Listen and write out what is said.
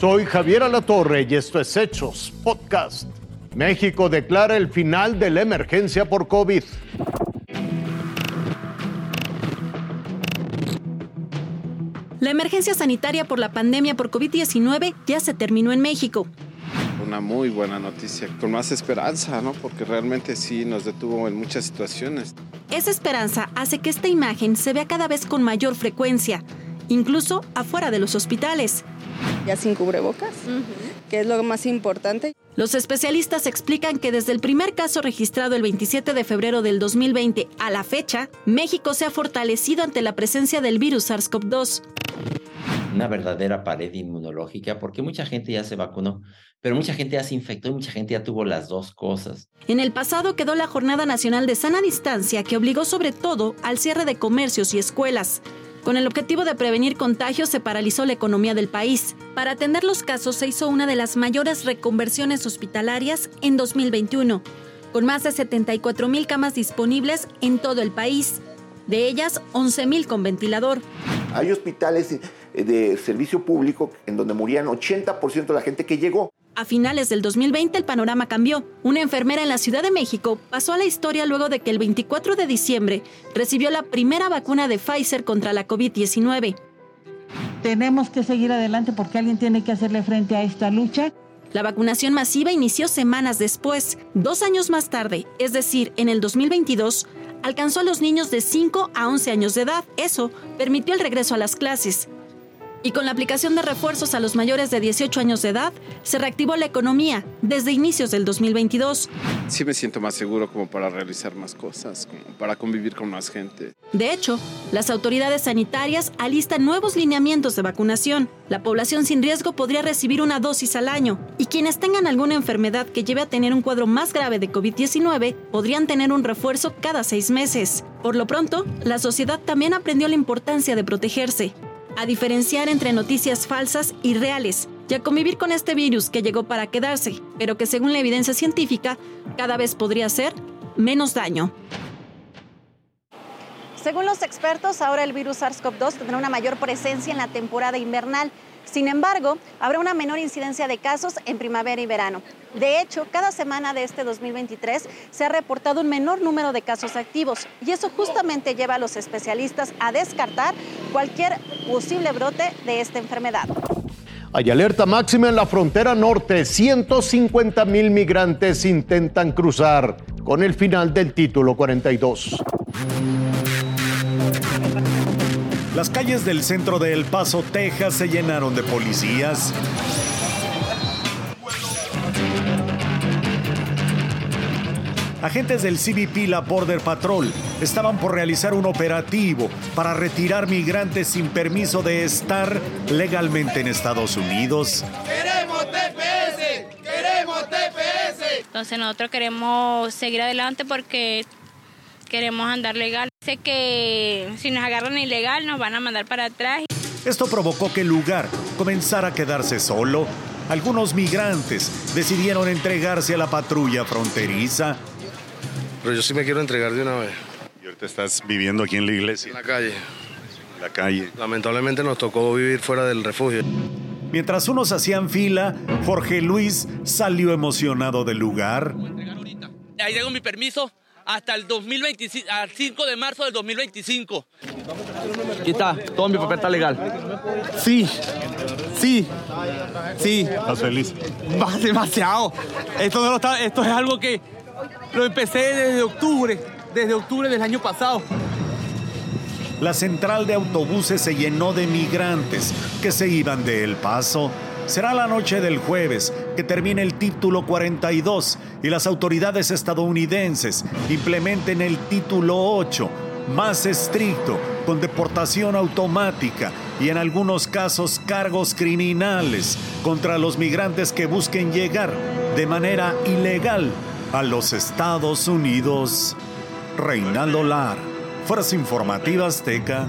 Soy Javier Alatorre y esto es Hechos Podcast. México declara el final de la emergencia por COVID. La emergencia sanitaria por la pandemia por COVID-19 ya se terminó en México. Una muy buena noticia, con más esperanza, ¿no? Porque realmente sí nos detuvo en muchas situaciones. Esa esperanza hace que esta imagen se vea cada vez con mayor frecuencia, incluso afuera de los hospitales. Ya sin cubrebocas, que es lo más importante. Los especialistas explican que desde el primer caso registrado el 27 de febrero del 2020 a la fecha, México se ha fortalecido ante la presencia del virus SARS-CoV-2. Una verdadera pared inmunológica, porque mucha gente ya se vacunó, pero mucha gente ya se infectó y mucha gente ya tuvo las dos cosas. En el pasado quedó la Jornada Nacional de Sana Distancia que obligó sobre todo al cierre de comercios y escuelas. Con el objetivo de prevenir contagios se paralizó la economía del país. Para atender los casos se hizo una de las mayores reconversiones hospitalarias en 2021, con más de 74 mil camas disponibles en todo el país. De ellas, 11 mil con ventilador. Hay hospitales de servicio público en donde morían 80% de la gente que llegó. A finales del 2020 el panorama cambió. Una enfermera en la Ciudad de México pasó a la historia luego de que el 24 de diciembre recibió la primera vacuna de Pfizer contra la COVID-19. Tenemos que seguir adelante porque alguien tiene que hacerle frente a esta lucha. La vacunación masiva inició semanas después. Dos años más tarde, es decir, en el 2022, alcanzó a los niños de 5 a 11 años de edad. Eso permitió el regreso a las clases. Y con la aplicación de refuerzos a los mayores de 18 años de edad, se reactivó la economía desde inicios del 2022. Sí me siento más seguro como para realizar más cosas, como para convivir con más gente. De hecho, las autoridades sanitarias alistan nuevos lineamientos de vacunación. La población sin riesgo podría recibir una dosis al año y quienes tengan alguna enfermedad que lleve a tener un cuadro más grave de COVID-19 podrían tener un refuerzo cada seis meses. Por lo pronto, la sociedad también aprendió la importancia de protegerse a diferenciar entre noticias falsas y reales y a convivir con este virus que llegó para quedarse, pero que según la evidencia científica cada vez podría hacer menos daño. Según los expertos, ahora el virus SARS-CoV-2 tendrá una mayor presencia en la temporada invernal. Sin embargo, habrá una menor incidencia de casos en primavera y verano. De hecho, cada semana de este 2023 se ha reportado un menor número de casos activos y eso justamente lleva a los especialistas a descartar cualquier posible brote de esta enfermedad. Hay alerta máxima en la frontera norte. 150 mil migrantes intentan cruzar con el final del título 42. Las calles del centro de El Paso, Texas, se llenaron de policías. Agentes del CBP, la Border Patrol, estaban por realizar un operativo para retirar migrantes sin permiso de estar legalmente en Estados Unidos. ¡Queremos TPS! ¡Queremos TPS! Entonces nosotros queremos seguir adelante porque queremos andar legal. Sé que si nos agarran ilegal nos van a mandar para atrás. Esto provocó que el lugar comenzara a quedarse solo. Algunos migrantes decidieron entregarse a la patrulla fronteriza. Pero yo sí me quiero entregar de una vez. ¿Y ahorita estás viviendo aquí en la iglesia? En la calle. En la calle. Lamentablemente nos tocó vivir fuera del refugio. Mientras unos hacían fila, Jorge Luis salió emocionado del lugar. Ahí tengo mi permiso hasta el 2025, al 5 de marzo del 2025. Aquí está, todo mi papel está legal. Sí, sí, sí. ¿Estás feliz? Demasiado. Esto, no lo está, esto es algo que lo empecé desde octubre, desde octubre del año pasado. La central de autobuses se llenó de migrantes que se iban de El Paso. Será la noche del jueves que termine el título 42 y las autoridades estadounidenses implementen el título 8, más estricto, con deportación automática y en algunos casos cargos criminales contra los migrantes que busquen llegar de manera ilegal a los Estados Unidos. Reinaldo Lar, Fuerza Informativa Azteca.